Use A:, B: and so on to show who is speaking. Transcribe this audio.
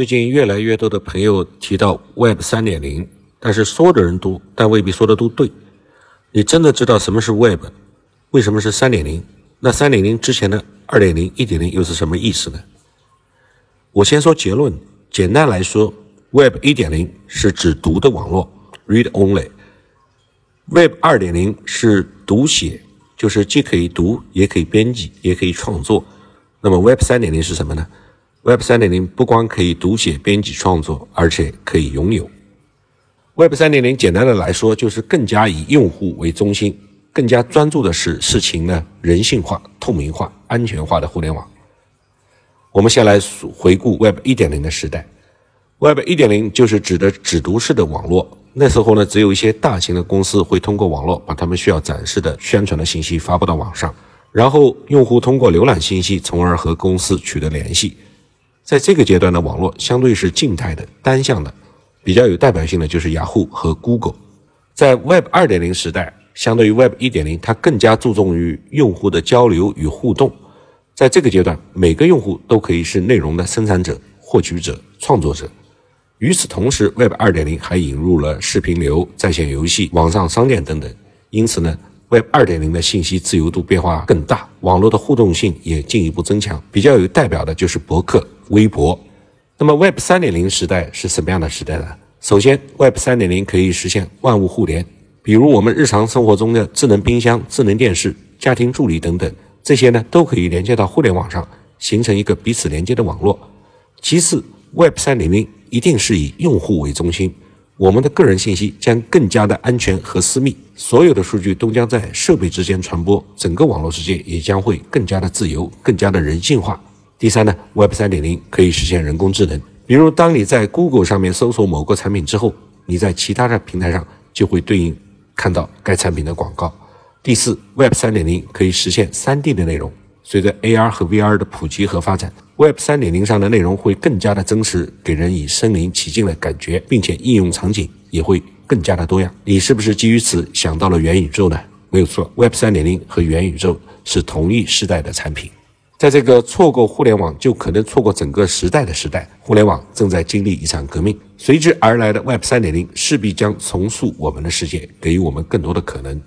A: 最近越来越多的朋友提到 Web 三点零，但是说的人多，但未必说的都对。你真的知道什么是 Web？为什么是三点零？那三点零之前的二点零、一点零又是什么意思呢？我先说结论。简单来说，Web 一点零是指读的网络 （Read Only），Web 二点零是读写，就是既可以读，也可以编辑，也可以创作。那么 Web 三点零是什么呢？Web 三点零不光可以读写、编辑、创作，而且可以拥有。Web 三点零简单的来说，就是更加以用户为中心，更加专注的是事情呢人性化、透明化、安全化的互联网。我们先来回顾 Web 一点零的时代。Web 一点零就是指的只读式的网络。那时候呢，只有一些大型的公司会通过网络把他们需要展示的宣传的信息发布到网上，然后用户通过浏览信息，从而和公司取得联系。在这个阶段的网络相对是静态的、单向的，比较有代表性的就是雅虎和 Google。在 Web 2.0时代，相对于 Web 1.0，它更加注重于用户的交流与互动。在这个阶段，每个用户都可以是内容的生产者、获取者、创作者。与此同时，Web 2.0还引入了视频流、在线游戏、网上商店等等。因此呢，Web 2.0的信息自由度变化更大，网络的互动性也进一步增强。比较有代表的就是博客、微博。那么 Web 3.0时代是什么样的时代呢？首先，Web 3.0可以实现万物互联，比如我们日常生活中的智能冰箱、智能电视、家庭助理等等，这些呢都可以连接到互联网上，形成一个彼此连接的网络。其次，Web 3.0一定是以用户为中心。我们的个人信息将更加的安全和私密，所有的数据都将在设备之间传播，整个网络世界也将会更加的自由，更加的人性化。第三呢，Web 三点零可以实现人工智能，比如当你在 Google 上面搜索某个产品之后，你在其他的平台上就会对应看到该产品的广告。第四，Web 三点零可以实现三 D 的内容。随着 AR 和 VR 的普及和发展，Web 3.0上的内容会更加的真实，给人以身临其境的感觉，并且应用场景也会更加的多样。你是不是基于此想到了元宇宙呢？没有错，Web 3.0和元宇宙是同一时代的产品。在这个错过互联网就可能错过整个时代的时代，互联网正在经历一场革命，随之而来的 Web 3.0势必将重塑我们的世界，给予我们更多的可能。